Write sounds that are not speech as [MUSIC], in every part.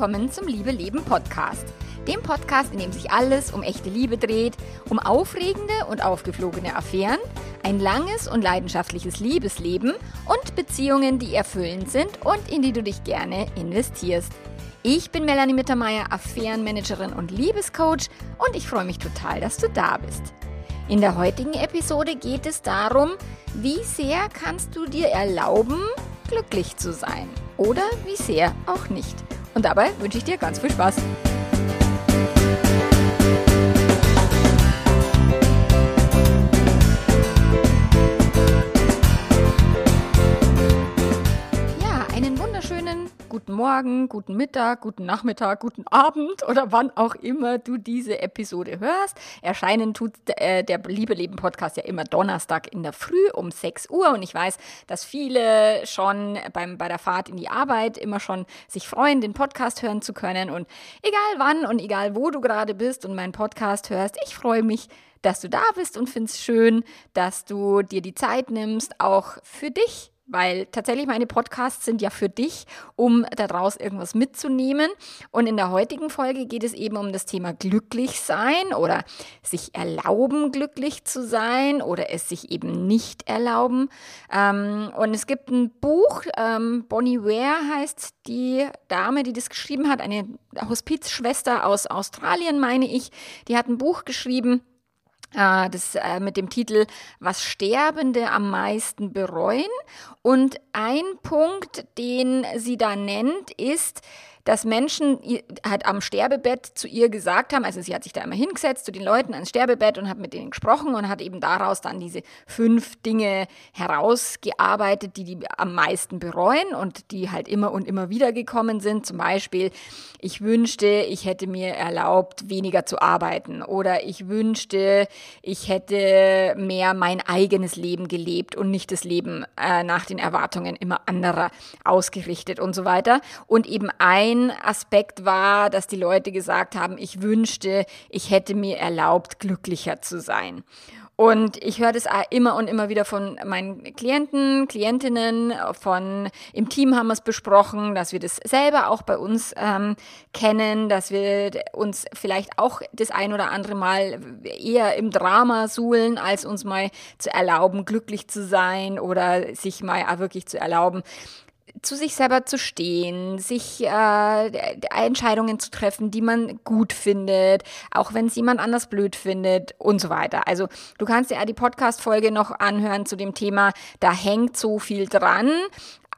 willkommen zum Liebe Leben Podcast. Dem Podcast, in dem sich alles um echte Liebe dreht, um aufregende und aufgeflogene Affären, ein langes und leidenschaftliches Liebesleben und Beziehungen, die erfüllend sind und in die du dich gerne investierst. Ich bin Melanie Mittermeier, Affärenmanagerin und Liebescoach und ich freue mich total, dass du da bist. In der heutigen Episode geht es darum, wie sehr kannst du dir erlauben, glücklich zu sein oder wie sehr auch nicht. Und dabei wünsche ich dir ganz viel Spaß. Guten Morgen, guten Mittag, guten Nachmittag, guten Abend oder wann auch immer du diese Episode hörst. Erscheinen tut äh, der Liebe Leben Podcast ja immer Donnerstag in der Früh um 6 Uhr und ich weiß, dass viele schon beim, bei der Fahrt in die Arbeit immer schon sich freuen, den Podcast hören zu können und egal wann und egal wo du gerade bist und meinen Podcast hörst, ich freue mich, dass du da bist und finde es schön, dass du dir die Zeit nimmst, auch für dich weil tatsächlich meine Podcasts sind ja für dich, um daraus irgendwas mitzunehmen. Und in der heutigen Folge geht es eben um das Thema glücklich sein oder sich erlauben, glücklich zu sein oder es sich eben nicht erlauben. Ähm, und es gibt ein Buch, ähm, Bonnie Ware heißt die Dame, die das geschrieben hat, eine Hospizschwester aus Australien, meine ich. Die hat ein Buch geschrieben, das äh, mit dem Titel Was Sterbende am meisten bereuen. Und ein Punkt, den sie da nennt, ist, dass Menschen halt am Sterbebett zu ihr gesagt haben, also sie hat sich da immer hingesetzt zu den Leuten ans Sterbebett und hat mit denen gesprochen und hat eben daraus dann diese fünf Dinge herausgearbeitet, die die am meisten bereuen und die halt immer und immer wieder gekommen sind. Zum Beispiel, ich wünschte, ich hätte mir erlaubt, weniger zu arbeiten oder ich wünschte, ich hätte mehr mein eigenes Leben gelebt und nicht das Leben äh, nach den Erwartungen immer anderer ausgerichtet und so weiter. Und eben ein ein Aspekt war, dass die Leute gesagt haben, ich wünschte, ich hätte mir erlaubt, glücklicher zu sein. Und ich höre das immer und immer wieder von meinen Klienten, Klientinnen, von im Team haben wir es besprochen, dass wir das selber auch bei uns ähm, kennen, dass wir uns vielleicht auch das ein oder andere Mal eher im Drama suhlen, als uns mal zu erlauben, glücklich zu sein oder sich mal wirklich zu erlauben, zu sich selber zu stehen, sich äh, Entscheidungen zu treffen, die man gut findet, auch wenn es jemand anders blöd findet und so weiter. Also du kannst dir ja die Podcast-Folge noch anhören zu dem Thema, da hängt so viel dran.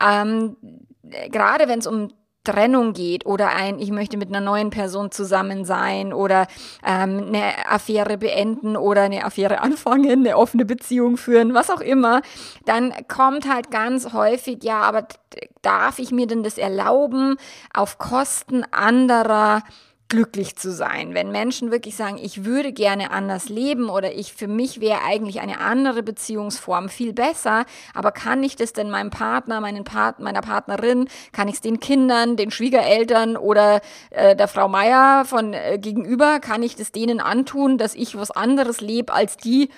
Ähm, gerade wenn es um Trennung geht oder ein, ich möchte mit einer neuen Person zusammen sein oder ähm, eine Affäre beenden oder eine Affäre [LAUGHS] anfangen, eine offene Beziehung führen, was auch immer, dann kommt halt ganz häufig, ja, aber darf ich mir denn das erlauben auf Kosten anderer? Glücklich zu sein. Wenn Menschen wirklich sagen, ich würde gerne anders leben oder ich für mich wäre eigentlich eine andere Beziehungsform viel besser, aber kann ich das denn meinem Partner, meinen Part, meiner Partnerin, kann ich es den Kindern, den Schwiegereltern oder äh, der Frau Meier von äh, gegenüber, kann ich das denen antun, dass ich was anderes lebe, als die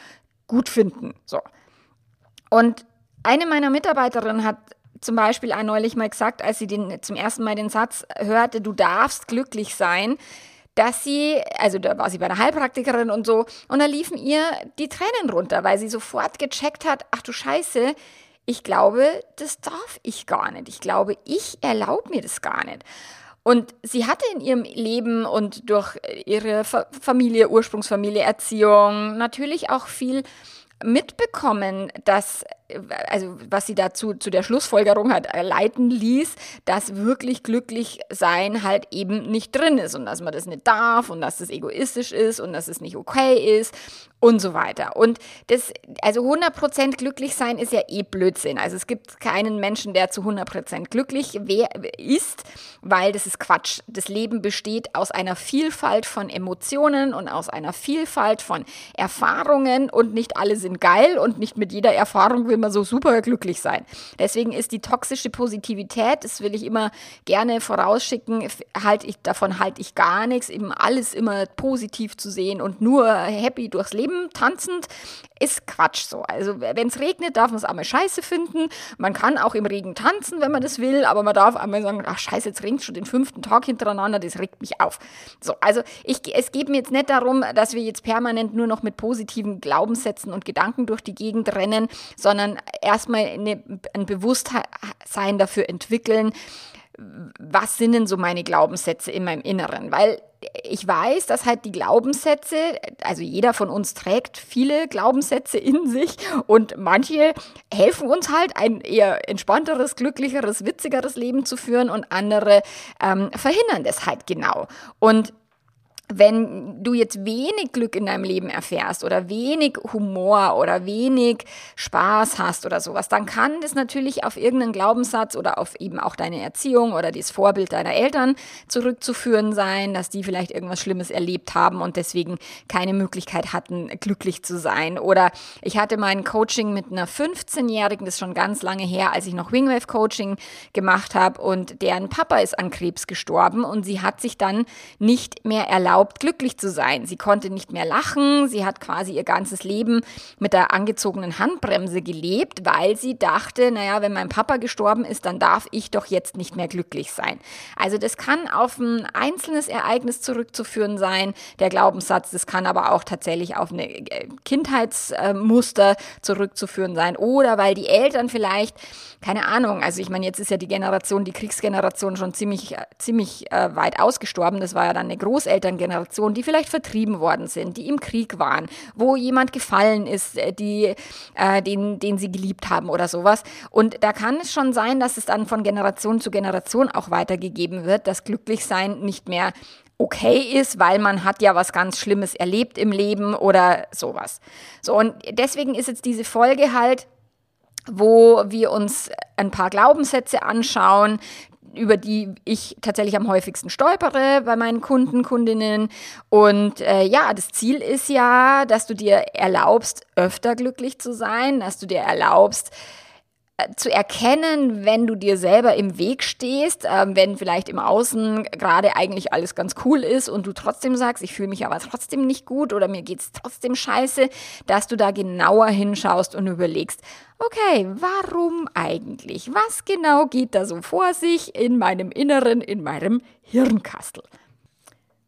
gut finden? So. Und eine meiner Mitarbeiterinnen hat zum Beispiel auch neulich mal gesagt, als sie den, zum ersten Mal den Satz hörte, du darfst glücklich sein, dass sie, also da war sie bei einer Heilpraktikerin und so, und da liefen ihr die Tränen runter, weil sie sofort gecheckt hat, ach du Scheiße, ich glaube, das darf ich gar nicht. Ich glaube, ich erlaube mir das gar nicht. Und sie hatte in ihrem Leben und durch ihre Familie, Ursprungsfamilie, Erziehung natürlich auch viel mitbekommen, dass also was sie dazu zu der Schlussfolgerung hat leiten ließ, dass wirklich glücklich sein halt eben nicht drin ist und dass man das nicht darf und dass das egoistisch ist und dass es nicht okay ist und so weiter. Und das, also 100% glücklich sein ist ja eh Blödsinn. Also es gibt keinen Menschen, der zu 100% glücklich ist, weil das ist Quatsch. Das Leben besteht aus einer Vielfalt von Emotionen und aus einer Vielfalt von Erfahrungen und nicht alle sind geil und nicht mit jeder Erfahrung will man immer so super glücklich sein. Deswegen ist die toxische Positivität, das will ich immer gerne vorausschicken, halt ich, davon halte ich gar nichts, eben alles immer positiv zu sehen und nur happy durchs Leben tanzend, ist Quatsch so. Also wenn es regnet, darf man es einmal scheiße finden. Man kann auch im Regen tanzen, wenn man das will, aber man darf einmal sagen, ach scheiße, jetzt regnet schon den fünften Tag hintereinander, das regt mich auf. So, also ich, es geht mir jetzt nicht darum, dass wir jetzt permanent nur noch mit positiven Glaubenssätzen und Gedanken durch die Gegend rennen, sondern erstmal eine, ein Bewusstsein dafür entwickeln, was sind denn so meine Glaubenssätze in meinem Inneren? Weil ich weiß, dass halt die Glaubenssätze, also jeder von uns trägt viele Glaubenssätze in sich und manche helfen uns halt, ein eher entspannteres, glücklicheres, witzigeres Leben zu führen und andere ähm, verhindern das halt genau. Und wenn du jetzt wenig Glück in deinem Leben erfährst oder wenig Humor oder wenig Spaß hast oder sowas, dann kann das natürlich auf irgendeinen Glaubenssatz oder auf eben auch deine Erziehung oder das Vorbild deiner Eltern zurückzuführen sein, dass die vielleicht irgendwas Schlimmes erlebt haben und deswegen keine Möglichkeit hatten, glücklich zu sein. Oder ich hatte mein Coaching mit einer 15-Jährigen, das ist schon ganz lange her, als ich noch Wingwave Coaching gemacht habe und deren Papa ist an Krebs gestorben und sie hat sich dann nicht mehr erlaubt, erlaubt, glücklich zu sein. Sie konnte nicht mehr lachen. Sie hat quasi ihr ganzes Leben mit der angezogenen Handbremse gelebt, weil sie dachte, naja, wenn mein Papa gestorben ist, dann darf ich doch jetzt nicht mehr glücklich sein. Also das kann auf ein einzelnes Ereignis zurückzuführen sein, der Glaubenssatz. Das kann aber auch tatsächlich auf eine äh, Kindheitsmuster zurückzuführen sein oder weil die Eltern vielleicht, keine Ahnung, also ich meine, jetzt ist ja die Generation, die Kriegsgeneration schon ziemlich, äh, ziemlich äh, weit ausgestorben. Das war ja dann eine Großelterngeneration Generation, die vielleicht vertrieben worden sind, die im Krieg waren, wo jemand gefallen ist, äh, die, äh, den, den sie geliebt haben oder sowas. Und da kann es schon sein, dass es dann von Generation zu Generation auch weitergegeben wird, dass Glücklichsein nicht mehr okay ist, weil man hat ja was ganz Schlimmes erlebt im Leben oder sowas. So, und deswegen ist jetzt diese Folge halt, wo wir uns ein paar Glaubenssätze anschauen, über die ich tatsächlich am häufigsten stolpere bei meinen Kunden, Kundinnen. Und äh, ja, das Ziel ist ja, dass du dir erlaubst, öfter glücklich zu sein, dass du dir erlaubst, zu erkennen, wenn du dir selber im Weg stehst, ähm, wenn vielleicht im Außen gerade eigentlich alles ganz cool ist und du trotzdem sagst, ich fühle mich aber trotzdem nicht gut oder mir geht's trotzdem scheiße, dass du da genauer hinschaust und überlegst, okay, warum eigentlich? Was genau geht da so vor sich in meinem Inneren, in meinem Hirnkastel?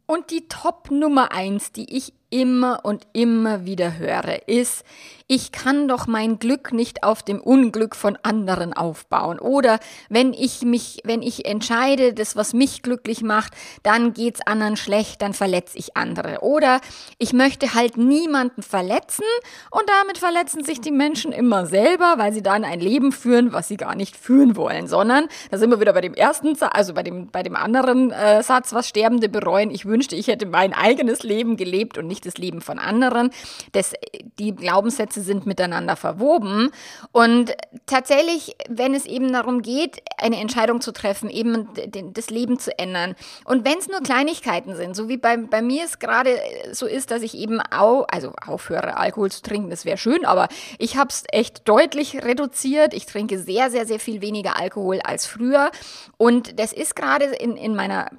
Und die Top Nummer eins, die ich immer und immer wieder höre, ist, ich kann doch mein Glück nicht auf dem Unglück von anderen aufbauen. Oder wenn ich mich, wenn ich entscheide, das, was mich glücklich macht, dann geht's anderen schlecht, dann verletze ich andere. Oder ich möchte halt niemanden verletzen und damit verletzen sich die Menschen immer selber, weil sie dann ein Leben führen, was sie gar nicht führen wollen, sondern da sind wir wieder bei dem ersten, also bei dem, bei dem anderen äh, Satz, was Sterbende bereuen. Ich wünschte, ich hätte mein eigenes Leben gelebt und nicht das Leben von anderen. Das, die Glaubenssätze sind miteinander verwoben. Und tatsächlich, wenn es eben darum geht, eine Entscheidung zu treffen, eben das Leben zu ändern. Und wenn es nur Kleinigkeiten sind, so wie bei, bei mir es gerade so ist, dass ich eben auch, also aufhöre, Alkohol zu trinken, das wäre schön, aber ich habe es echt deutlich reduziert. Ich trinke sehr, sehr, sehr viel weniger Alkohol als früher. Und das ist gerade in, in meiner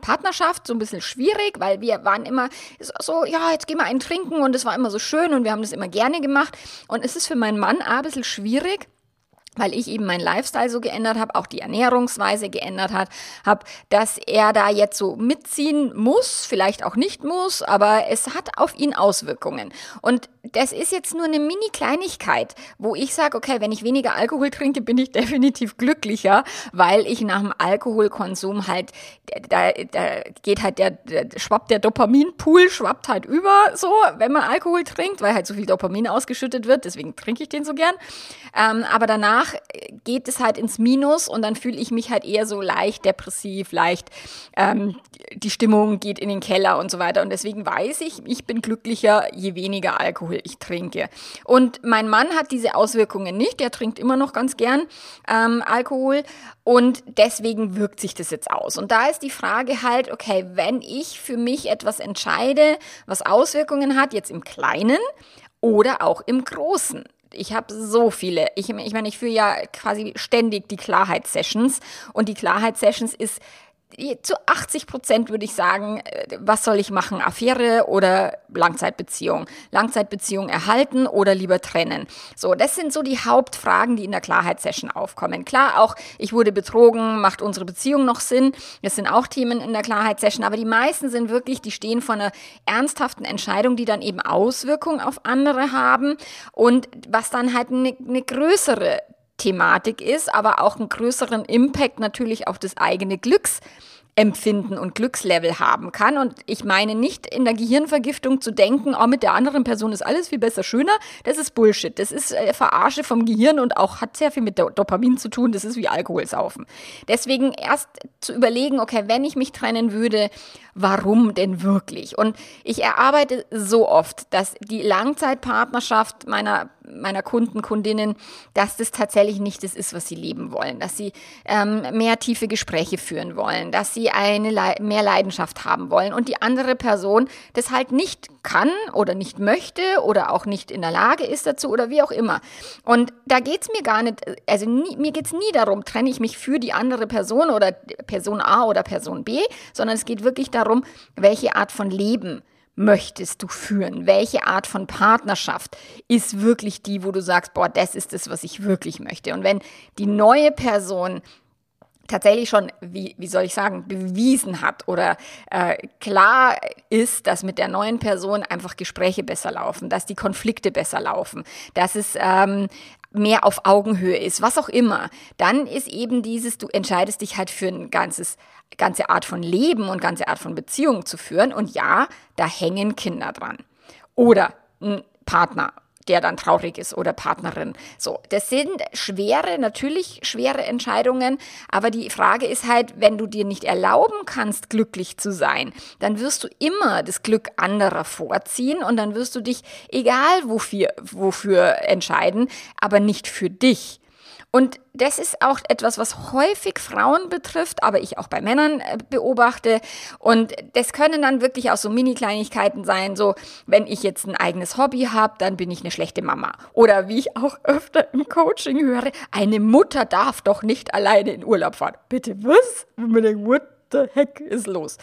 Partnerschaft so ein bisschen schwierig, weil wir waren immer so, ja, jetzt gehen wir einen trinken und es war immer so schön und wir haben das immer gerne gemacht. Und es ist für meinen Mann ein bisschen schwierig, weil ich eben meinen Lifestyle so geändert habe, auch die Ernährungsweise geändert hat, habe, dass er da jetzt so mitziehen muss, vielleicht auch nicht muss, aber es hat auf ihn Auswirkungen. Und das ist jetzt nur eine Mini-Kleinigkeit, wo ich sage, okay, wenn ich weniger Alkohol trinke, bin ich [LAUGHS] definitiv glücklicher, weil ich nach dem Alkoholkonsum halt, da, da geht halt der, der schwappt der Dopaminpool, schwappt halt über so, wenn man Alkohol trinkt, weil halt so viel Dopamin ausgeschüttet wird, deswegen trinke ich den so gern. Ähm, aber danach danach geht es halt ins Minus und dann fühle ich mich halt eher so leicht depressiv, leicht ähm, die Stimmung geht in den Keller und so weiter. Und deswegen weiß ich, ich bin glücklicher, je weniger Alkohol ich trinke. Und mein Mann hat diese Auswirkungen nicht. Der trinkt immer noch ganz gern ähm, Alkohol und deswegen wirkt sich das jetzt aus. Und da ist die Frage halt, okay, wenn ich für mich etwas entscheide, was Auswirkungen hat, jetzt im Kleinen oder auch im Großen Ich habe so viele. Ich, ich meine, ich führe ja quasi ständig die Klarheitssessions und die Klarheitssessions ist zu 80 Prozent würde ich sagen, äh, was soll ich machen? Affäre oder Langzeitbeziehung? Langzeitbeziehung erhalten oder lieber trennen? So, das sind so die Hauptfragen, die in der Klarheitssession aufkommen. Klar, auch ich wurde betrogen, macht unsere Beziehung noch Sinn? Das sind auch Themen in der Klarheitssession, aber die meisten sind wirklich, die stehen vor einer ernsthaften Entscheidung, die dann eben Auswirkungen auf andere haben und was dann halt eine, eine größere Thematik ist, aber auch einen größeren Impact natürlich auf das eigene Glücks Empfinden und Glückslevel haben kann. Und ich meine nicht in der Gehirnvergiftung zu denken, oh, mit der anderen Person ist alles viel besser, schöner. Das ist Bullshit. Das ist äh, Verarsche vom Gehirn und auch hat sehr viel mit Dopamin zu tun. Das ist wie Alkoholsaufen. Deswegen erst zu überlegen, okay, wenn ich mich trennen würde, warum denn wirklich? Und ich erarbeite so oft, dass die Langzeitpartnerschaft meiner meiner Kunden, Kundinnen, dass das tatsächlich nicht das ist, was sie leben wollen, dass sie ähm, mehr tiefe Gespräche führen wollen, dass sie eine Le mehr Leidenschaft haben wollen und die andere Person das halt nicht kann oder nicht möchte oder auch nicht in der Lage ist dazu oder wie auch immer. Und da geht's mir gar nicht, also nie, mir geht's nie darum, trenne ich mich für die andere Person oder Person A oder Person B, sondern es geht wirklich darum, welche Art von Leben möchtest du führen? Welche Art von Partnerschaft ist wirklich die, wo du sagst, boah, das ist das, was ich wirklich möchte? Und wenn die neue Person tatsächlich schon, wie, wie soll ich sagen, bewiesen hat oder äh, klar ist, dass mit der neuen Person einfach Gespräche besser laufen, dass die Konflikte besser laufen, dass es ähm, mehr auf Augenhöhe ist, was auch immer, dann ist eben dieses, du entscheidest dich halt für ein ganzes, ganze Art von Leben und ganze Art von Beziehung zu führen. Und ja, da hängen Kinder dran. Oder ein Partner der dann traurig ist oder Partnerin. So, das sind schwere, natürlich schwere Entscheidungen, aber die Frage ist halt, wenn du dir nicht erlauben kannst, glücklich zu sein, dann wirst du immer das Glück anderer vorziehen und dann wirst du dich, egal wofür, wofür entscheiden, aber nicht für dich. Und das ist auch etwas, was häufig Frauen betrifft, aber ich auch bei Männern äh, beobachte. Und das können dann wirklich auch so Mini-Kleinigkeiten sein, so wenn ich jetzt ein eigenes Hobby habe, dann bin ich eine schlechte Mama. Oder wie ich auch öfter im Coaching höre, eine Mutter darf doch nicht alleine in Urlaub fahren. Bitte was? What the heck ist los?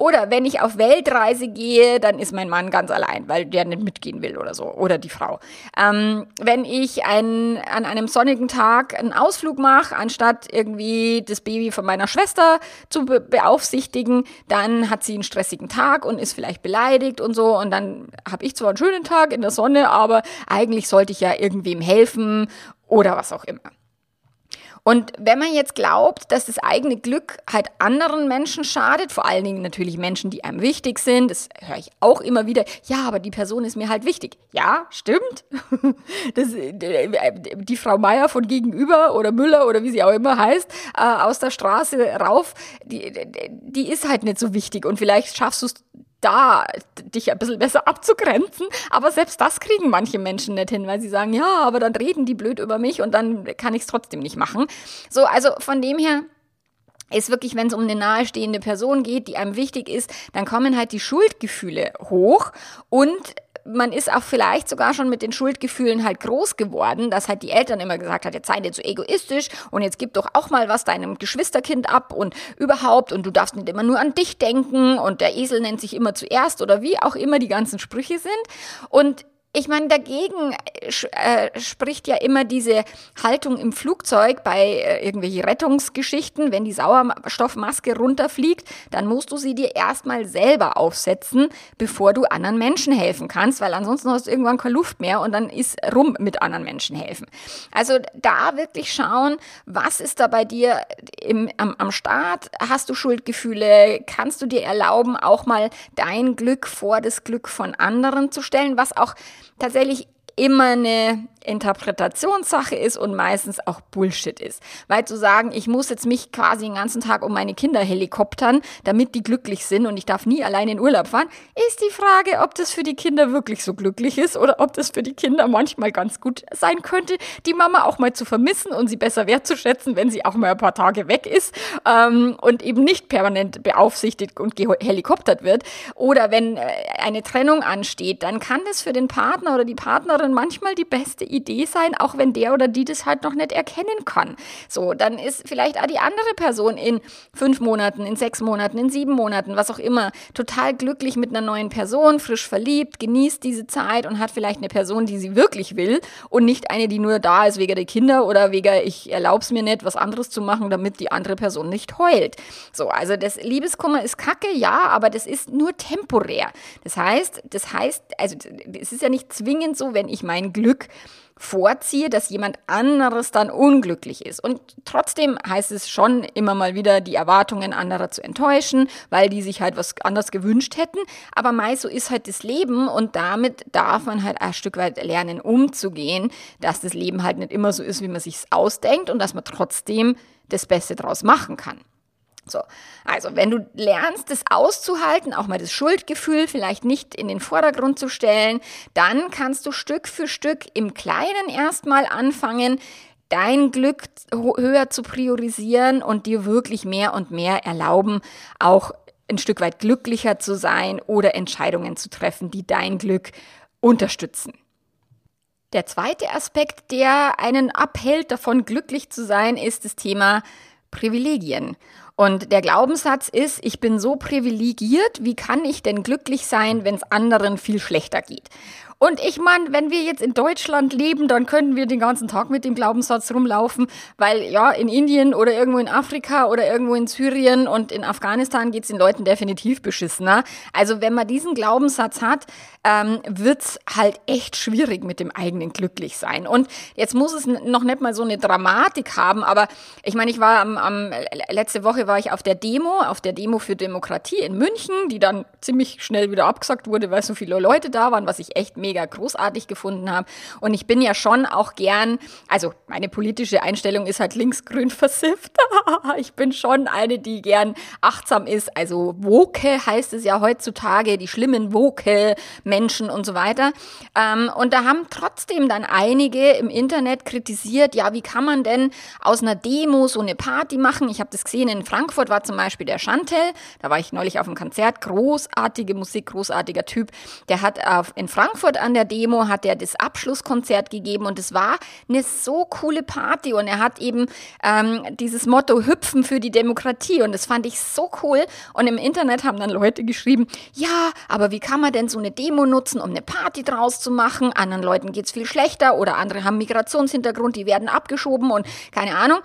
Oder wenn ich auf Weltreise gehe, dann ist mein Mann ganz allein, weil der nicht mitgehen will oder so. Oder die Frau. Ähm, wenn ich ein, an einem sonnigen Tag einen Ausflug mache, anstatt irgendwie das Baby von meiner Schwester zu be beaufsichtigen, dann hat sie einen stressigen Tag und ist vielleicht beleidigt und so. Und dann habe ich zwar einen schönen Tag in der Sonne, aber eigentlich sollte ich ja irgendwem helfen oder was auch immer. Und wenn man jetzt glaubt, dass das eigene Glück halt anderen Menschen schadet, vor allen Dingen natürlich Menschen, die einem wichtig sind, das höre ich auch immer wieder, ja, aber die Person ist mir halt wichtig. Ja, stimmt. [LAUGHS] Das, die Frau Meier von gegenüber oder Müller oder wie sie auch immer heißt, äh, aus der Straße rauf, die, die ist halt nicht so wichtig. Und vielleicht schaffst du es da dich ein bisschen besser abzugrenzen. Aber selbst das kriegen manche Menschen nicht hin, weil sie sagen, ja, aber dann reden die blöd über mich und dann kann ich es trotzdem nicht machen. So, also von dem her ist wirklich, wenn es um eine nahestehende Person geht, die einem wichtig ist, dann kommen halt die Schuldgefühle hoch und man ist auch vielleicht sogar schon mit den Schuldgefühlen halt groß geworden, dass halt die Eltern immer gesagt hat, jetzt sei nicht so egoistisch und jetzt gib doch auch mal was deinem Geschwisterkind ab und überhaupt und du darfst nicht immer nur an dich denken und der Esel nennt sich immer zuerst oder wie auch immer die ganzen Sprüche sind. Und ich meine, dagegen äh, spricht ja immer diese Haltung im Flugzeug bei äh, irgendwelchen Rettungsgeschichten. Wenn die Sauerstoffmaske runterfliegt, dann musst du sie dir erstmal selber aufsetzen, bevor du anderen Menschen helfen kannst, weil ansonsten hast du irgendwann keine Luft mehr und dann ist rum mit anderen Menschen helfen. Also da wirklich schauen, was ist da bei dir im, am, am Start? Hast du Schuldgefühle? Kannst du dir erlauben, auch mal dein Glück vor das Glück von anderen zu stellen, was auch tatsächlich immer eine Interpretationssache ist und meistens auch Bullshit ist. Weil zu sagen, ich muss jetzt mich quasi den ganzen Tag um meine Kinder helikoptern, damit die glücklich sind und ich darf nie allein in Urlaub fahren, ist die Frage, ob das für die Kinder wirklich so glücklich ist oder ob das für die Kinder manchmal ganz gut sein könnte, die Mama auch mal zu vermissen und sie besser wertzuschätzen, wenn sie auch mal ein paar Tage weg ist ähm, und eben nicht permanent beaufsichtigt und helikoptert wird. Oder wenn äh, eine Trennung ansteht, dann kann das für den Partner oder die Partnerin manchmal die beste Idee sein, auch wenn der oder die das halt noch nicht erkennen kann. So, dann ist vielleicht auch die andere Person in fünf Monaten, in sechs Monaten, in sieben Monaten, was auch immer, total glücklich mit einer neuen Person, frisch verliebt, genießt diese Zeit und hat vielleicht eine Person, die sie wirklich will und nicht eine, die nur da ist wegen der Kinder oder wegen ich erlaube es mir nicht, was anderes zu machen, damit die andere Person nicht heult. So, also das Liebeskummer ist kacke, ja, aber das ist nur temporär. Das heißt, das heißt, also es ist ja nicht zwingend so, wenn ich mein Glück vorziehe, dass jemand anderes dann unglücklich ist. Und trotzdem heißt es schon immer mal wieder, die Erwartungen anderer zu enttäuschen, weil die sich halt was anderes gewünscht hätten. Aber meist so ist halt das Leben und damit darf man halt ein Stück weit lernen, umzugehen, dass das Leben halt nicht immer so ist, wie man sich ausdenkt und dass man trotzdem das Beste draus machen kann. So, also wenn du lernst, das auszuhalten, auch mal das Schuldgefühl vielleicht nicht in den Vordergrund zu stellen, dann kannst du Stück für Stück im Kleinen erstmal anfangen, dein Glück höher zu priorisieren und dir wirklich mehr und mehr erlauben, auch ein Stück weit glücklicher zu sein oder Entscheidungen zu treffen, die dein Glück unterstützen. Der zweite Aspekt, der einen abhält, davon glücklich zu sein, ist das Thema Privilegien. Und der Glaubenssatz ist, ich bin so privilegiert, wie kann ich denn glücklich sein, wenn es anderen viel schlechter geht? Und ich meine, wenn wir jetzt in Deutschland leben, dann können wir den ganzen Tag mit dem Glaubenssatz rumlaufen, weil ja, in Indien oder irgendwo in Afrika oder irgendwo in Syrien und in Afghanistan geht es den Leuten definitiv beschissener. Also wenn man diesen Glaubenssatz hat, ähm, wird's halt echt schwierig mit dem eigenen Glücklichsein. Und jetzt muss es noch nicht mal so eine Dramatik haben, aber ich meine, ich war am, am letzte Woche war ich auf der Demo, auf der Demo für Demokratie in München, die dann ziemlich schnell wieder abgesagt wurde, weil so viele Leute da waren, was ich echt mega mega großartig gefunden habe. Und ich bin ja schon auch gern, also meine politische Einstellung ist halt linksgrün [LAUGHS] versifft. [LAUGHS] ich bin schon eine, die gern achtsam ist. Also Woke heißt es ja heutzutage, die schlimmen Woke-Menschen und so weiter. Ähm, und da haben trotzdem dann einige im Internet kritisiert, ja, wie kann man denn aus einer Demo so eine Party machen? Ich habe das gesehen, in Frankfurt war zum Beispiel der Chantel, da war ich neulich auf einem Konzert, großartige Musik, großartiger Typ. Der hat in Frankfurt an der Demo hat er das Abschlusskonzert gegeben und es war eine so coole Party und er hat eben ähm, dieses Motto Hüpfen für die Demokratie und das fand ich so cool und im Internet haben dann Leute geschrieben, ja, aber wie kann man denn so eine Demo nutzen, um eine Party draus zu machen? Anderen Leuten geht es viel schlechter oder andere haben Migrationshintergrund, die werden abgeschoben und keine Ahnung.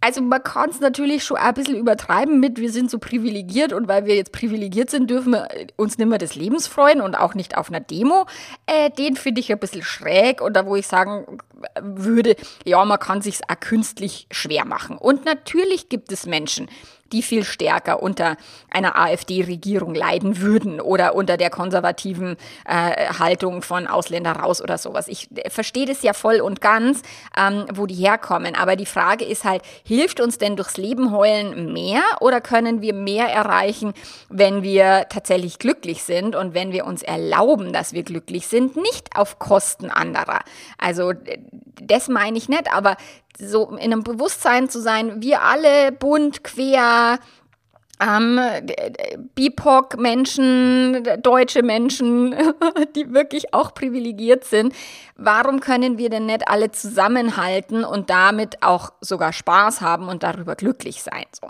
Also man kann es natürlich schon ein bisschen übertreiben mit, wir sind so privilegiert und weil wir jetzt privilegiert sind, dürfen wir uns nicht mehr des Lebens freuen und auch nicht auf einer Demo. Äh, den finde ich ein bisschen schräg da wo ich sagen würde, ja, man kann sich auch künstlich schwer machen. Und natürlich gibt es Menschen, die viel stärker unter einer AfD-Regierung leiden würden oder unter der konservativen äh, Haltung von Ausländer raus oder sowas. Ich äh, verstehe das ja voll und ganz, ähm, wo die herkommen. Aber die Frage ist halt, hilft uns denn durchs Leben heulen mehr oder können wir mehr erreichen, wenn wir tatsächlich glücklich sind und wenn wir uns erlauben, dass wir glücklich sind, nicht auf Kosten anderer. Also das meine ich nicht, aber so in einem Bewusstsein zu sein, wir alle bunt, quer, ähm, BIPOC-Menschen, deutsche Menschen, [LAUGHS] die wirklich auch privilegiert sind. Warum können wir denn nicht alle zusammenhalten und damit auch sogar Spaß haben und darüber glücklich sein? So.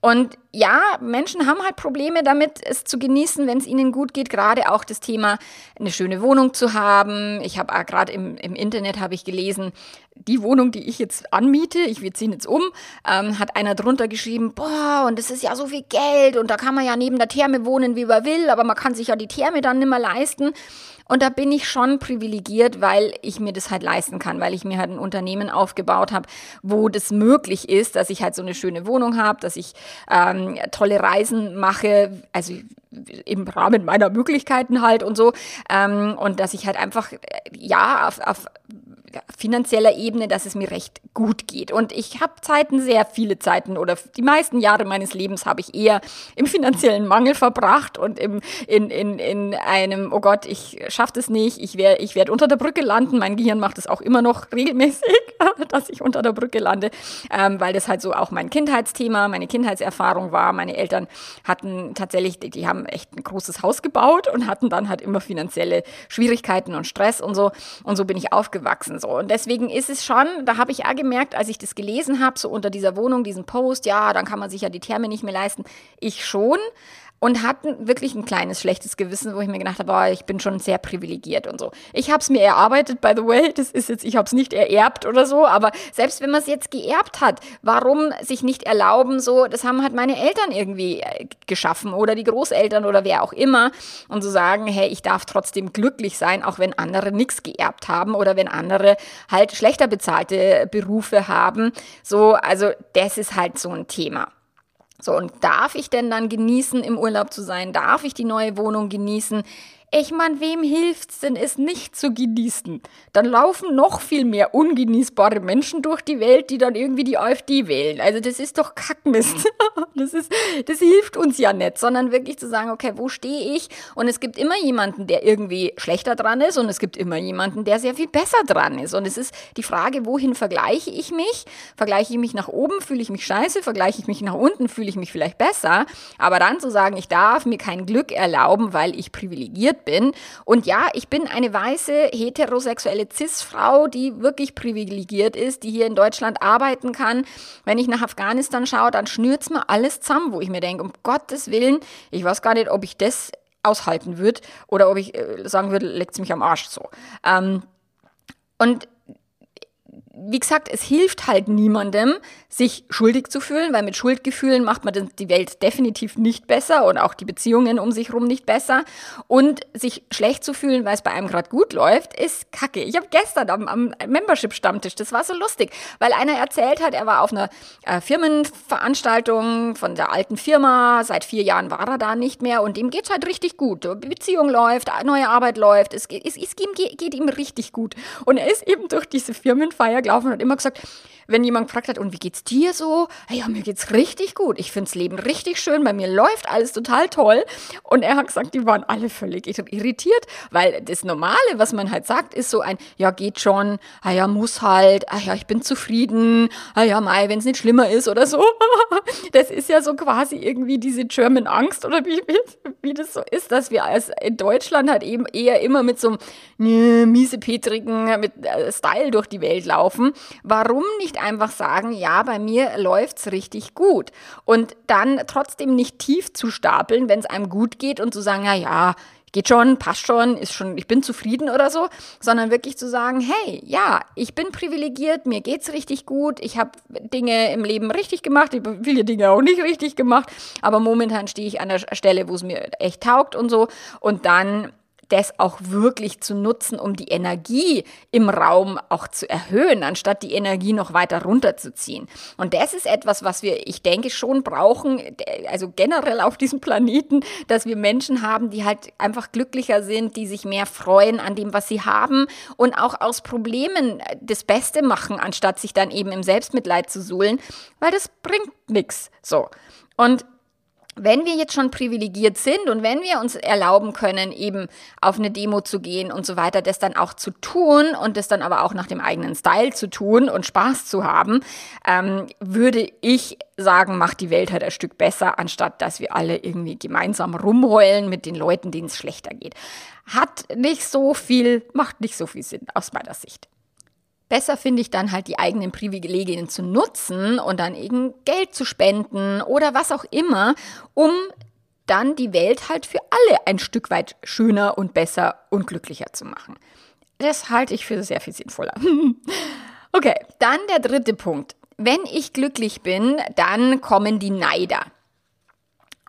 Und ja, Menschen haben halt Probleme damit, es zu genießen, wenn es ihnen gut geht. Gerade auch das Thema, eine schöne Wohnung zu haben. Ich habe gerade im, im Internet habe ich gelesen, die Wohnung, die ich jetzt anmiete, ich wir ziehen jetzt um, ähm, hat einer drunter geschrieben, boah, und das ist ja so viel Geld und da kann man ja neben der Therme wohnen, wie man will, aber man kann sich ja die Therme dann nicht mehr leisten. Und da bin ich schon privilegiert, weil ich mir das halt leisten kann, weil ich mir halt ein Unternehmen aufgebaut habe, wo das möglich ist, dass ich halt so eine schöne Wohnung habe, dass ich ähm, tolle Reisen mache, also im Rahmen meiner Möglichkeiten halt und so. Ähm, und dass ich halt einfach, ja, auf, auf finanzieller Ebene, dass es mir recht gut geht. Und ich habe Zeiten, sehr viele Zeiten oder die meisten Jahre meines Lebens habe ich eher im finanziellen Mangel verbracht und im, in, in, in einem, oh Gott, ich schaffe das nicht, ich werde ich werd unter der Brücke landen. Mein Gehirn macht es auch immer noch regelmäßig, [LAUGHS] dass ich unter der Brücke lande, ähm, weil das halt so auch mein Kindheitsthema, meine Kindheitserfahrung war. Meine Eltern hatten tatsächlich, die, die haben echt ein großes Haus gebaut und hatten dann halt immer finanzielle Schwierigkeiten und Stress und so. Und so bin ich aufgewachsen. So. Und deswegen ist es schon, da habe ich auch gemerkt, als ich das gelesen habe, so unter dieser Wohnung, diesen Post, ja, dann kann man sich ja die Therme nicht mehr leisten. Ich schon und hatten wirklich ein kleines schlechtes Gewissen, wo ich mir gedacht habe, oh, ich bin schon sehr privilegiert und so. Ich habe es mir erarbeitet, by the way, das ist jetzt, ich habe es nicht ererbt oder so, aber selbst wenn man es jetzt geerbt hat, warum sich nicht erlauben, so, das haben halt meine Eltern irgendwie äh, geschaffen oder die Großeltern oder wer auch immer und so sagen, hey, ich darf trotzdem glücklich sein, auch wenn andere nichts geerbt haben oder wenn andere halt schlechter bezahlte Berufe haben. So, also das ist halt so ein Thema. So, und darf ich denn dann genießen, im Urlaub zu sein? Darf ich die neue Wohnung genießen? Ich meine, wem hilft's denn, es nicht zu genießen? Dann laufen noch viel mehr ungenießbare Menschen durch die Welt, die dann irgendwie die AfD wählen. Also das ist doch Kackmist. [LAUGHS] Das, ist, das hilft uns ja nicht, sondern wirklich zu sagen, okay, wo stehe ich? Und es gibt immer jemanden, der irgendwie schlechter dran ist und es gibt immer jemanden, der sehr viel besser dran ist. Und es ist die Frage, wohin vergleiche ich mich? Vergleiche ich mich nach oben, fühle ich mich scheiße? Vergleiche ich mich nach unten, fühle ich mich vielleicht besser? Aber dann zu sagen, ich darf mir kein Glück erlauben, weil ich privilegiert privilegiert bin. Und ja, ich bin eine weiße, heterosexuelle Cis-Frau, die wirklich privilegiert ist, die hier in Deutschland arbeiten kann. Wenn ich nach Afghanistan schaue, dann schnürt's mir alles zusammen, wo ich mir denke, um Gottes Willen, ich weiß gar nicht, ob ich das aushalten würde oder ob ich äh, sagen würde, leckt's mich am Arsch so. Ähm, und wie gesagt, es hilft halt niemandem, sich schuldig zu fühlen, weil mit Schuldgefühlen macht man die Welt definitiv nicht besser und auch die Beziehungen um sich herum nicht besser. Und sich schlecht zu fühlen, weil es bei einem gerade gut läuft, ist kacke. Ich habe gestern am, am Membership-Stammtisch, das war so lustig, weil einer erzählt hat, er war auf einer äh, Firmenveranstaltung von der alten Firma, seit vier Jahren war er da nicht mehr und ihm geht's halt richtig gut. Die Beziehung läuft, neue Arbeit läuft, es, es, es geht, geht ihm richtig gut. Und er ist eben durch diese Firmenfeier gelaufen und immer gesagt, wenn jemand gefragt hat, und wie geht's dir so? Ja, mir geht's richtig gut. Ich find's Leben richtig schön. Bei mir läuft alles total toll. Und er hat gesagt, die waren alle völlig irritiert, weil das Normale, was man halt sagt, ist so ein, ja, geht schon, ah ja, muss halt, ah ja, ich bin zufrieden, ah ja, Mai, wenn es nicht schlimmer ist oder so. [LAUGHS] Das ist ja so quasi irgendwie diese German Angst oder wie, wie, wie das so ist, dass wir als in Deutschland halt eben eher immer mit so einem miesepetrigen mit äh, Style durch die Welt laufen. Warum nicht einfach sagen, ja, bei mir läuft's richtig gut. Und dann trotzdem nicht tief zu stapeln, wenn es einem gut geht und zu sagen, ja, ja, geht schon, passt schon, ist schon, ich bin zufrieden oder so, sondern wirklich zu sagen, hey, ja, ich bin privilegiert, mir geht's richtig gut, ich habe Dinge im Leben richtig gemacht, ich habe viele Dinge auch nicht richtig gemacht, aber momentan stehe ich an der Stelle, wo es mir echt taugt und so und dann das auch wirklich zu nutzen, um die Energie im Raum auch zu erhöhen, anstatt die Energie noch weiter runterzuziehen. Und das ist etwas, was wir, ich denke, schon brauchen, also generell auf diesem Planeten, dass wir Menschen haben, die halt einfach glücklicher sind, die sich mehr freuen an dem, was sie haben und auch aus Problemen das Beste machen, anstatt sich dann eben im Selbstmitleid zu suhlen, weil das bringt nichts. So. Und wenn wir jetzt schon privilegiert sind und wenn wir uns erlauben können, eben auf eine Demo zu gehen und so weiter, das dann auch zu tun und das dann aber auch nach dem eigenen Style zu tun und Spaß zu haben, ähm, würde ich sagen, macht die Welt halt ein Stück besser, anstatt dass wir alle irgendwie gemeinsam rumheulen mit den Leuten, denen es schlechter geht. Hat nicht so viel, macht nicht so viel Sinn aus meiner Sicht. Besser finde ich dann halt die eigenen Privilegien zu nutzen und dann eben Geld zu spenden oder was auch immer, um dann die Welt halt für alle ein Stück weit schöner und besser und glücklicher zu machen. Das halte ich für sehr viel sinnvoller. [LAUGHS] okay, dann der dritte Punkt. Wenn ich glücklich bin, dann kommen die Neider.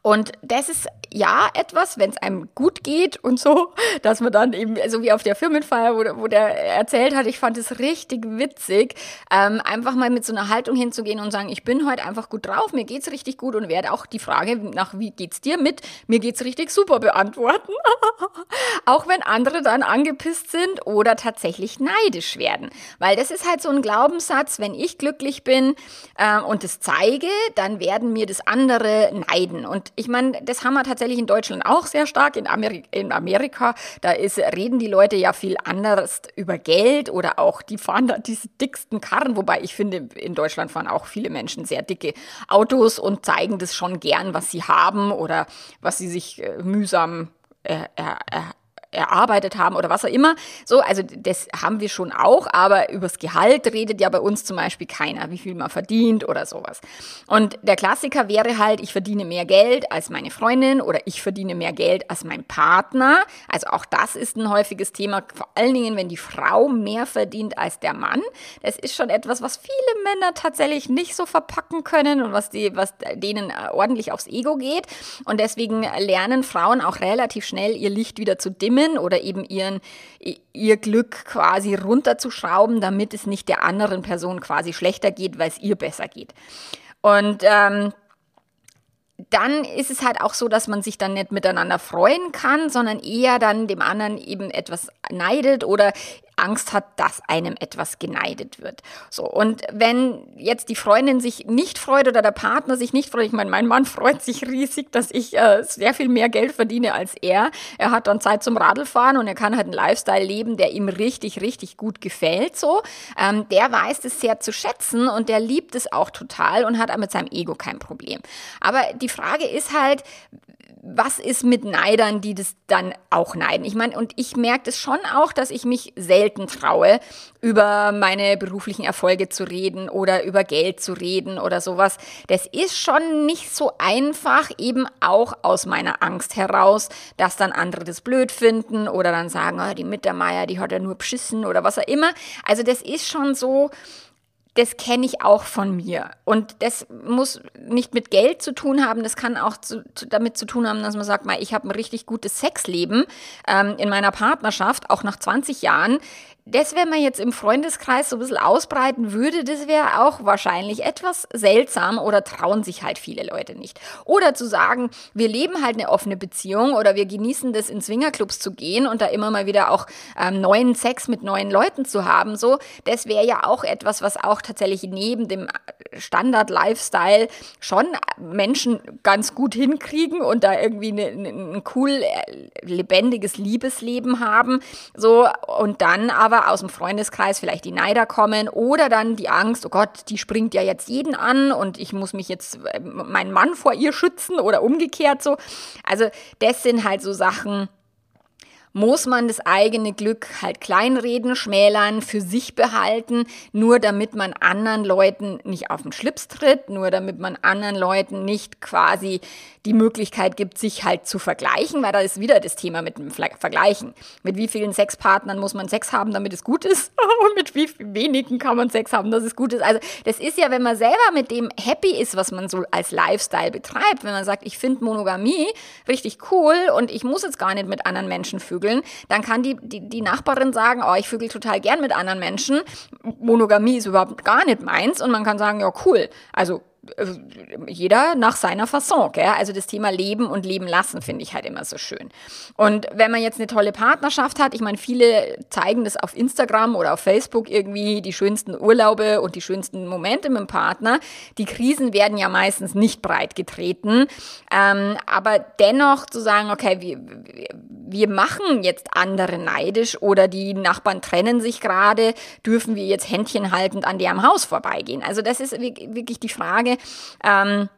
Und das ist ja etwas, wenn es einem gut geht und so, [LAUGHS] dass man dann eben, so wie auf der Firmenfeier, wo, wo der erzählt hat, ich fand es richtig witzig, ähm, einfach mal mit so einer Haltung hinzugehen und sagen, ich bin heute einfach gut drauf, mir geht's richtig gut und werde auch die Frage nach, wie geht's dir mit, mir geht's richtig super beantworten. [LAUGHS] auch wenn andere dann angepisst sind oder tatsächlich neidisch werden. Weil das ist halt so ein Glaubenssatz, wenn ich glücklich bin äh, und es zeige, dann werden mir das andere neiden. Und ich meine, das haben wir tatsächlich in Deutschland auch sehr stark. In, Ameri in Amerika, da ist, reden die Leute ja viel anders über Geld oder auch, die fahren da diese dicksten Karren. Wobei ich finde, in Deutschland fahren auch viele Menschen sehr dicke Autos und zeigen das schon gern, was sie haben oder was sie sich äh, mühsam äh, erarbeitet haben oder was auch immer. So, also das haben wir schon auch, aber übers Gehalt redet ja bei uns zum Beispiel keiner, wie viel man verdient oder sowas. Und der Klassiker wäre halt, ich verdiene mehr Geld als meine Freundin oder ich verdiene mehr Geld als mein Partner. Also auch das ist ein häufiges Thema, vor allen Dingen, wenn die Frau mehr verdient als der Mann. Das ist schon etwas, was viele Männer tatsächlich nicht so verpacken können und was, die, was denen ordentlich aufs Ego geht. Und deswegen lernen Frauen auch relativ schnell ihr Licht wieder zu dimmen nehmen oder eben ihren, ihr Glück quasi runterzuschrauben, damit es nicht der anderen Person quasi schlechter geht, weil es ihr besser geht. Und ähm, dann ist es halt auch so, dass man sich dann nicht miteinander freuen kann, sondern eher dann dem anderen eben etwas neidet oder Angst hat, dass einem etwas geneidet wird. So, und wenn jetzt die Freundin sich nicht freut oder der Partner sich nicht freut, ich meine, mein Mann freut sich riesig, dass ich äh, sehr viel mehr Geld verdiene als er. Er hat dann Zeit zum Radlfahren und er kann halt einen Lifestyle leben, der ihm richtig, richtig gut gefällt. So, ähm, der weiß es sehr zu schätzen und der liebt es auch total und hat mit seinem Ego kein Problem. Aber die Frage ist halt, was ist mit Neidern, die das dann auch neiden? Ich meine, und ich merke das schon auch, dass ich mich selten traue, über meine beruflichen Erfolge zu reden oder über Geld zu reden oder sowas. Das ist schon nicht so einfach, eben auch aus meiner Angst heraus, dass dann andere das blöd finden oder dann sagen, oh, die Mittermeier, die hat ja nur beschissen oder was auch immer. Also das ist schon so, das kenne ich auch von mir. Und das muss nicht mit Geld zu tun haben, das kann auch zu, damit zu tun haben, dass man sagt, mal, ich habe ein richtig gutes Sexleben ähm, in meiner Partnerschaft, auch nach 20 Jahren das, wenn man jetzt im Freundeskreis so ein bisschen ausbreiten würde, das wäre auch wahrscheinlich etwas seltsam oder trauen sich halt viele Leute nicht. Oder zu sagen, wir leben halt eine offene Beziehung oder wir genießen das in Swingerclubs zu gehen und da immer mal wieder auch ähm, neuen Sex mit neuen Leuten zu haben, so, das wäre ja auch etwas, was auch tatsächlich neben dem Standard-Lifestyle schon Menschen ganz gut hinkriegen und da irgendwie ein cool äh, lebendiges Liebesleben haben, so, und dann aber aus dem Freundeskreis vielleicht die Neider kommen oder dann die Angst, oh Gott, die springt ja jetzt jeden an und ich muss mich jetzt äh, meinen Mann vor ihr schützen oder umgekehrt so. Also das sind halt so Sachen, muss man das eigene Glück halt kleinreden, schmälern, für sich behalten, nur damit man anderen Leuten nicht auf den Schlips tritt, nur damit man anderen Leuten nicht quasi die Möglichkeit gibt, sich halt zu vergleichen, weil da ist wieder das Thema mit dem Vergleichen. Mit wie vielen Sexpartnern muss man Sex haben, damit es gut ist? [LAUGHS] Und mit wie wenigen kann man Sex haben, dass es gut ist? Also das ist ja, wenn man selber mit dem happy ist, was man so als Lifestyle betreibt, wenn man sagt, ich finde Monogamie richtig cool und ich muss jetzt gar nicht mit anderen Menschen vögeln, dann kann die, die, die Nachbarin sagen, oh, ich vögel total gern mit anderen Menschen. Monogamie ist überhaupt gar nicht meins und man kann sagen, ja cool, also jeder nach seiner Fasson. Gell? Also das Thema Leben und Leben lassen finde ich halt immer so schön. Und wenn man jetzt eine tolle Partnerschaft hat, ich meine, viele zeigen das auf Instagram oder auf Facebook irgendwie, die schönsten Urlaube und die schönsten Momente mit dem Partner. Die Krisen werden ja meistens nicht breit getreten. Ähm, aber dennoch zu sagen, okay, wir, wir machen jetzt andere neidisch oder die Nachbarn trennen sich gerade, dürfen wir jetzt händchenhaltend an deren Haus vorbeigehen? Also das ist wirklich die Frage, ähm,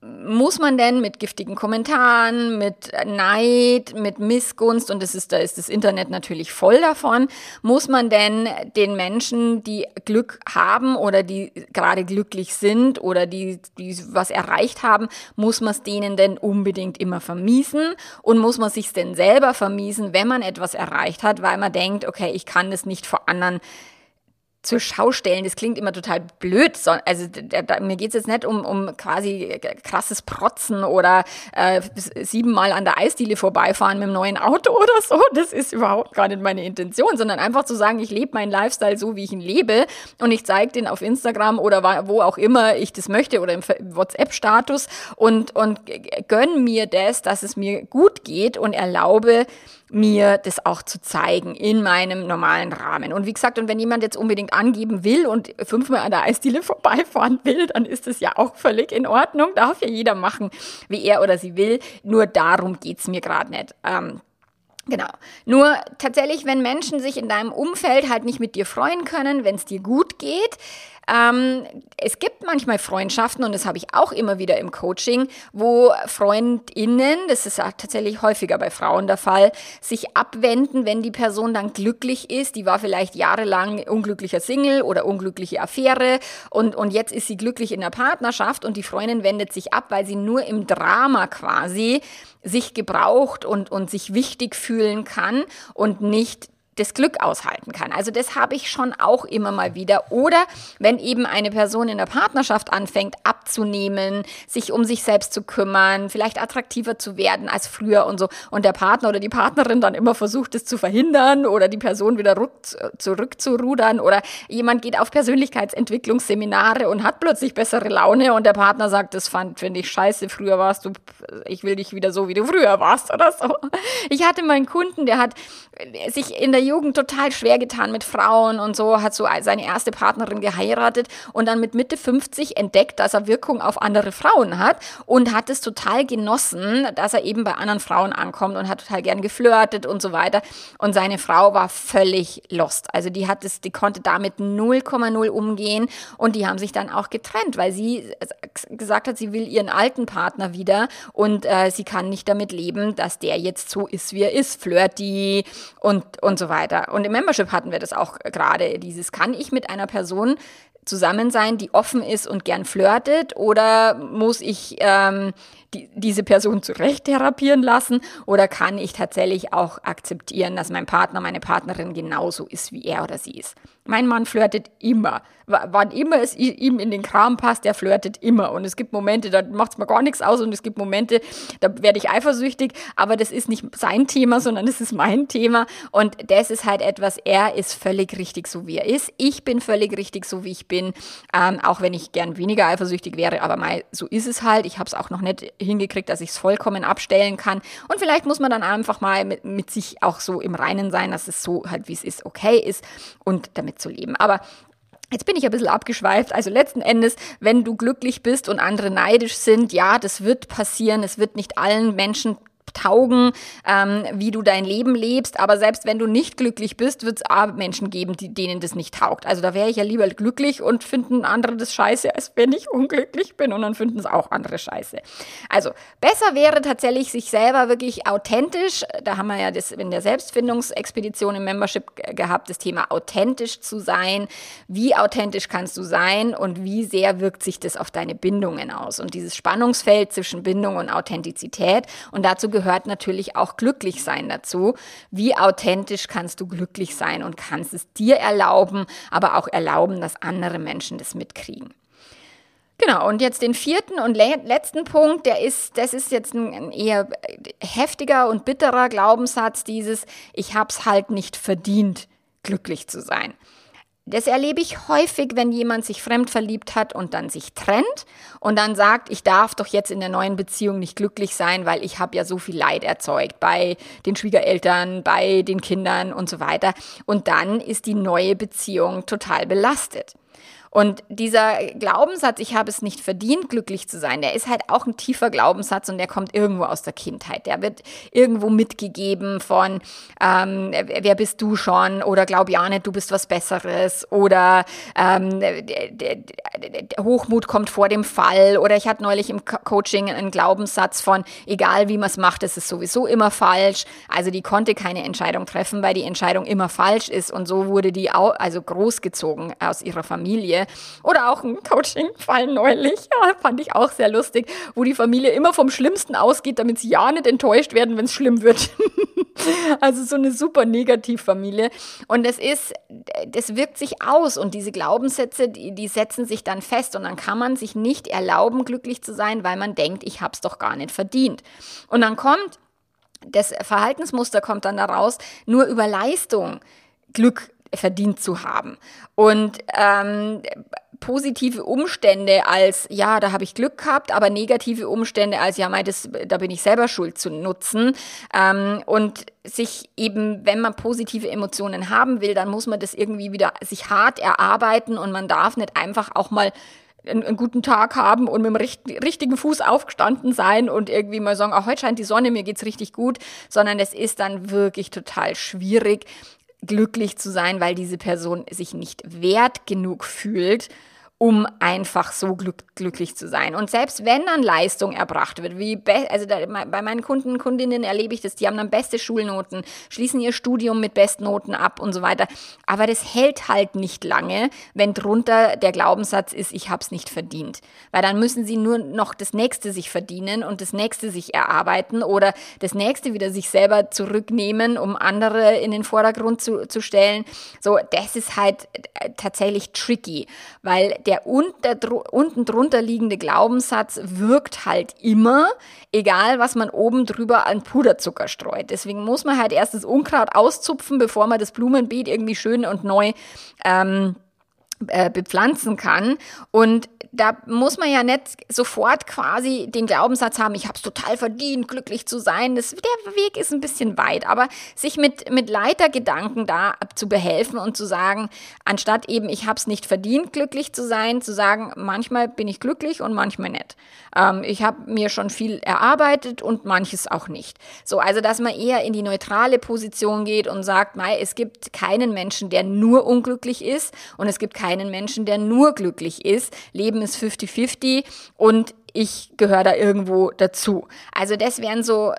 muss man denn mit giftigen Kommentaren, mit Neid, mit Missgunst, und das ist, da ist das Internet natürlich voll davon, muss man denn den Menschen, die Glück haben oder die gerade glücklich sind oder die, die was erreicht haben, muss man es denen denn unbedingt immer vermiesen? Und muss man sich denn selber vermiesen, wenn man etwas erreicht hat, weil man denkt, okay, ich kann das nicht vor anderen zur Schau stellen, das klingt immer total blöd. Also da, da, mir geht es jetzt nicht um, um quasi krasses Protzen oder äh, siebenmal an der Eisdiele vorbeifahren mit dem neuen Auto oder so. Das ist überhaupt gar nicht meine Intention, sondern einfach zu sagen, ich lebe meinen Lifestyle so, wie ich ihn lebe und ich zeige den auf Instagram oder wo auch immer ich das möchte oder im WhatsApp-Status und, und gönn mir das, dass es mir gut geht und erlaube, mir das auch zu zeigen in meinem normalen Rahmen. Und wie gesagt, und wenn jemand jetzt unbedingt angeben will und fünfmal an der Eisdiele vorbeifahren will, dann ist das ja auch völlig in Ordnung. Darf ja jeder machen, wie er oder sie will. Nur darum geht's mir gerade nicht. Ähm, Genau. Nur tatsächlich, wenn Menschen sich in deinem Umfeld halt nicht mit dir freuen können, wenn es dir gut geht, ähm, es gibt manchmal Freundschaften, und das habe ich auch immer wieder im Coaching, wo FreundInnen, das ist tatsächlich häufiger bei Frauen der Fall, sich abwenden, wenn die Person dann glücklich ist. Die war vielleicht jahrelang unglücklicher Single oder unglückliche Affäre und, und jetzt ist sie glücklich in der Partnerschaft und die Freundin wendet sich ab, weil sie nur im Drama quasi sich gebraucht und, und sich wichtig fühlen kann und nicht das Glück aushalten kann. Also das habe ich schon auch immer mal wieder. Oder wenn eben eine Person in der Partnerschaft anfängt abzunehmen, sich um sich selbst zu kümmern, vielleicht attraktiver zu werden als früher und so und der Partner oder die Partnerin dann immer versucht, es zu verhindern oder die Person wieder zurückzurudern oder jemand geht auf Persönlichkeitsentwicklungsseminare und hat plötzlich bessere Laune und der Partner sagt, das fand finde ich scheiße, früher warst du ich will dich wieder so wie du früher warst oder so. Ich hatte meinen Kunden, der hat sich in der Jugend total schwer getan mit Frauen und so, hat so seine erste Partnerin geheiratet und dann mit Mitte 50 entdeckt, dass er Wirkung auf andere Frauen hat und hat es total genossen, dass er eben bei anderen Frauen ankommt und hat total gern geflirtet und so weiter. Und seine Frau war völlig lost. Also die hat es, die konnte damit 0,0 umgehen und die haben sich dann auch getrennt, weil sie gesagt hat, sie will ihren alten Partner wieder und äh, sie kann nicht damit leben, dass der jetzt so ist, wie er ist, flirty und, und so weiter weiter. Und im Membership hatten wir das auch gerade, dieses, kann ich mit einer Person zusammen sein, die offen ist und gern flirtet oder muss ich ähm, die, diese Person zurecht therapieren lassen oder kann ich tatsächlich auch akzeptieren, dass mein Partner, meine Partnerin genauso ist, wie er oder sie ist. Mein Mann flirtet immer. Wann immer es ihm in den Kram passt, der flirtet immer. Und es gibt Momente, da macht es mir gar nichts aus und es gibt Momente, da werde ich eifersüchtig, aber das ist nicht sein Thema, sondern das ist mein Thema. Und das ist halt etwas, er ist völlig richtig so, wie er ist. Ich bin völlig richtig so, wie ich bin, ähm, auch wenn ich gern weniger eifersüchtig wäre, aber mal, so ist es halt. Ich habe es auch noch nicht hingekriegt, dass ich es vollkommen abstellen kann. Und vielleicht muss man dann einfach mal mit, mit sich auch so im Reinen sein, dass es so halt, wie es ist, okay ist und damit zu leben. Aber Jetzt bin ich ein bisschen abgeschweift. Also letzten Endes, wenn du glücklich bist und andere neidisch sind, ja, das wird passieren. Es wird nicht allen Menschen taugen, ähm, wie du dein Leben lebst. Aber selbst wenn du nicht glücklich bist, wird es Menschen geben, die, denen das nicht taugt. Also da wäre ich ja lieber glücklich und finden andere das scheiße, als wenn ich unglücklich bin und dann finden es auch andere scheiße. Also besser wäre tatsächlich, sich selber wirklich authentisch, da haben wir ja das in der Selbstfindungsexpedition im Membership gehabt, das Thema authentisch zu sein. Wie authentisch kannst du sein und wie sehr wirkt sich das auf deine Bindungen aus? Und dieses Spannungsfeld zwischen Bindung und Authentizität und dazu gehört gehört natürlich auch glücklich sein dazu. Wie authentisch kannst du glücklich sein und kannst es dir erlauben, aber auch erlauben, dass andere Menschen das mitkriegen. Genau, und jetzt den vierten und letzten Punkt, der ist, das ist jetzt ein eher heftiger und bitterer Glaubenssatz, dieses, ich hab's halt nicht verdient, glücklich zu sein. Das erlebe ich häufig, wenn jemand sich fremd verliebt hat und dann sich trennt und dann sagt, ich darf doch jetzt in der neuen Beziehung nicht glücklich sein, weil ich habe ja so viel Leid erzeugt bei den Schwiegereltern, bei den Kindern und so weiter. Und dann ist die neue Beziehung total belastet. Und dieser Glaubenssatz, ich habe es nicht verdient, glücklich zu sein, der ist halt auch ein tiefer Glaubenssatz und der kommt irgendwo aus der Kindheit. Der wird irgendwo mitgegeben von, ähm, wer bist du schon? Oder glaub ja nicht, du bist was Besseres. Oder ähm, Hochmut kommt vor dem Fall. Oder ich hatte neulich im Coaching einen Glaubenssatz von, egal wie man es macht, es ist sowieso immer falsch. Also die konnte keine Entscheidung treffen, weil die Entscheidung immer falsch ist. Und so wurde die auch, also großgezogen aus ihrer Familie Familie. Oder auch ein Coaching-Fall neulich, ja, fand ich auch sehr lustig, wo die Familie immer vom Schlimmsten ausgeht, damit sie ja nicht enttäuscht werden, wenn es schlimm wird. [LAUGHS] also so eine super Negativfamilie. Und es ist, das wirkt sich aus und diese Glaubenssätze, die, die setzen sich dann fest und dann kann man sich nicht erlauben, glücklich zu sein, weil man denkt, ich habe es doch gar nicht verdient. Und dann kommt das Verhaltensmuster kommt dann daraus, nur über Leistung Glück verdient zu haben. Und ähm, positive Umstände als, ja, da habe ich Glück gehabt, aber negative Umstände als, ja, mei, das, da bin ich selber schuld zu nutzen. Ähm, und sich eben, wenn man positive Emotionen haben will, dann muss man das irgendwie wieder sich hart erarbeiten und man darf nicht einfach auch mal einen, guten Tag haben und mit dem richtigen Fuß aufgestanden sein und irgendwie mal sagen, ach, heute scheint die Sonne, mir geht's richtig gut, sondern es ist dann wirklich total schwierig, glücklich zu sein, weil diese Person sich nicht wert genug fühlt, um einfach so glück, glücklich zu sein. Und selbst wenn dann Leistung erbracht wird, wie also da, bei meinen Kunden und Kundinnen erlebe ich das, die haben dann beste Schulnoten, schließen ihr Studium mit Bestnoten ab und so weiter. Aber das hält halt nicht lange, wenn drunter der Glaubenssatz ist, ich habe es nicht verdient. Weil dann müssen sie nur noch das nächste sich verdienen und das nächste sich erarbeiten oder das nächste wieder sich selber zurücknehmen, um andere in den Vordergrund zu, zu stellen. So, das ist halt äh, tatsächlich tricky, weil der unter, unten drunter liegende Glaubenssatz wirkt halt immer, egal was man oben drüber an Puderzucker streut. Deswegen muss man halt erst das Unkraut auszupfen, bevor man das Blumenbeet irgendwie schön und neu ähm, äh, bepflanzen kann. Und da muss man ja nicht sofort quasi den Glaubenssatz haben, ich habe es total verdient, glücklich zu sein. Das, der Weg ist ein bisschen weit, aber sich mit, mit Leitergedanken da zu behelfen und zu sagen, anstatt eben, ich habe es nicht verdient, glücklich zu sein, zu sagen, manchmal bin ich glücklich und manchmal nicht. Ähm, ich habe mir schon viel erarbeitet und manches auch nicht. So, also dass man eher in die neutrale Position geht und sagt, mei, es gibt keinen Menschen, der nur unglücklich ist und es gibt keinen Menschen, der nur glücklich ist. Leben Leben ist 50-50 und ich gehöre da irgendwo dazu. Also das wären so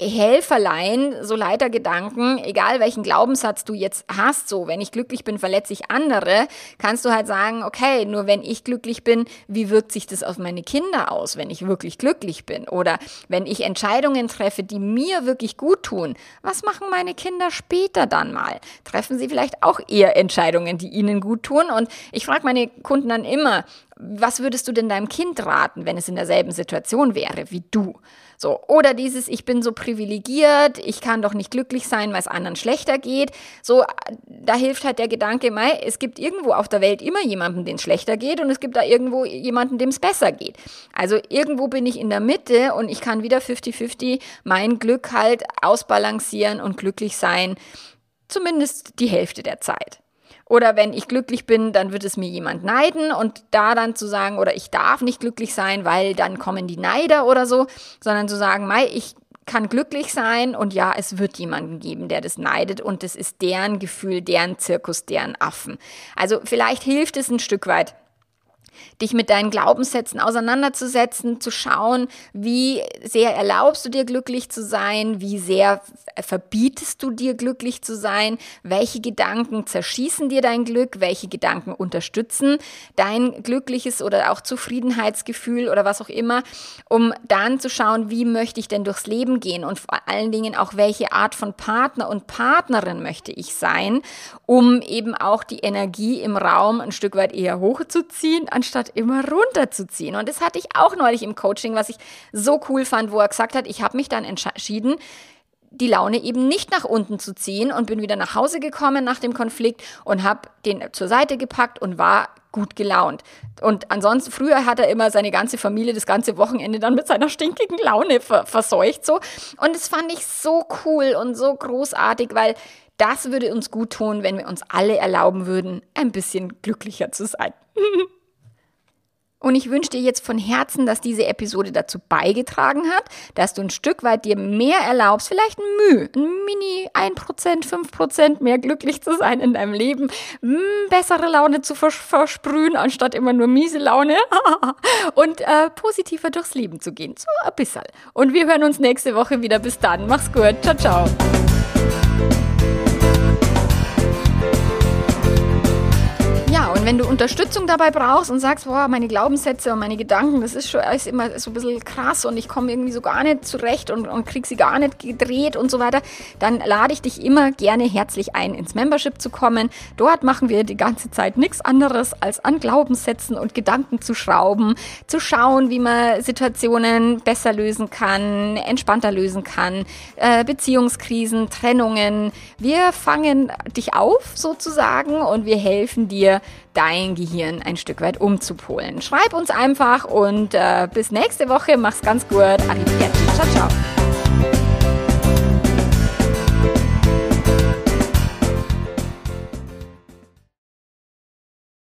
Helferlein, so Leitergedanken, egal welchen Glaubenssatz du jetzt hast, so, wenn ich glücklich bin, verletze ich andere, kannst du halt sagen, okay, nur wenn ich glücklich bin, wie wirkt sich das auf meine Kinder aus, wenn ich wirklich glücklich bin? Oder wenn ich Entscheidungen treffe, die mir wirklich gut tun, was machen meine Kinder später dann mal? Treffen sie vielleicht auch eher Entscheidungen, die ihnen gut tun? Und ich frage meine Kunden dann immer, was würdest du denn deinem Kind raten, wenn es in derselben Situation wäre wie du? So, oder dieses, ich bin so privilegiert, ich kann doch nicht glücklich sein, weil es anderen schlechter geht. So, da hilft halt der Gedanke, mei, es gibt irgendwo auf der Welt immer jemanden, dem es schlechter geht und es gibt da irgendwo jemanden, dem es besser geht. Also irgendwo bin ich in der Mitte und ich kann wieder 50-50 mein Glück halt ausbalancieren und glücklich sein. Zumindest die Hälfte der Zeit. Oder wenn ich glücklich bin, dann wird es mir jemand neiden und da dann zu sagen, oder ich darf nicht glücklich sein, weil dann kommen die Neider oder so, sondern zu sagen, Mai, ich kann glücklich sein und ja, es wird jemanden geben, der das neidet und das ist deren Gefühl, deren Zirkus, deren Affen. Also vielleicht hilft es ein Stück weit, dich mit deinen Glaubenssätzen auseinanderzusetzen, zu schauen, wie sehr erlaubst du dir glücklich zu sein, wie sehr verbietest du dir glücklich zu sein, welche Gedanken zerschießen dir dein Glück, welche Gedanken unterstützen dein glückliches oder auch Zufriedenheitsgefühl oder was auch immer, um dann zu schauen, wie möchte ich denn durchs Leben gehen und vor allen Dingen auch welche Art von Partner und Partnerin möchte ich sein, um eben auch die Energie im Raum ein Stück weit eher hochzuziehen, anstatt immer runterzuziehen. Und das hatte ich auch neulich im Coaching, was ich so cool fand, wo er gesagt hat, ich habe mich dann entschieden, die Laune eben nicht nach unten zu ziehen und bin wieder nach Hause gekommen nach dem Konflikt und habe den zur Seite gepackt und war gut gelaunt. Und ansonsten, früher hat er immer seine ganze Familie das ganze Wochenende dann mit seiner stinkigen Laune ver verseucht so. Und das fand ich so cool und so großartig, weil das würde uns gut tun, wenn wir uns alle erlauben würden, ein bisschen glücklicher zu sein. [LAUGHS] Und ich wünsche dir jetzt von Herzen, dass diese Episode dazu beigetragen hat, dass du ein Stück weit dir mehr erlaubst, vielleicht ein Mühe, ein Mini 1%, 5% mehr glücklich zu sein in deinem Leben, hm, bessere Laune zu vers versprühen, anstatt immer nur miese Laune [LAUGHS] und äh, positiver durchs Leben zu gehen. So ein bisschen. Und wir hören uns nächste Woche wieder. Bis dann. Mach's gut. Ciao, ciao. Wenn du Unterstützung dabei brauchst und sagst, boah, meine Glaubenssätze und meine Gedanken, das ist schon ist immer so ein bisschen krass und ich komme irgendwie so gar nicht zurecht und, und krieg sie gar nicht gedreht und so weiter, dann lade ich dich immer gerne herzlich ein, ins Membership zu kommen. Dort machen wir die ganze Zeit nichts anderes, als an Glaubenssätzen und Gedanken zu schrauben, zu schauen, wie man Situationen besser lösen kann, entspannter lösen kann, äh, Beziehungskrisen, Trennungen. Wir fangen dich auf sozusagen und wir helfen dir, dein Gehirn ein Stück weit umzupolen. Schreib uns einfach und äh, bis nächste Woche. Mach's ganz gut. Arrivederci. Ciao, ciao.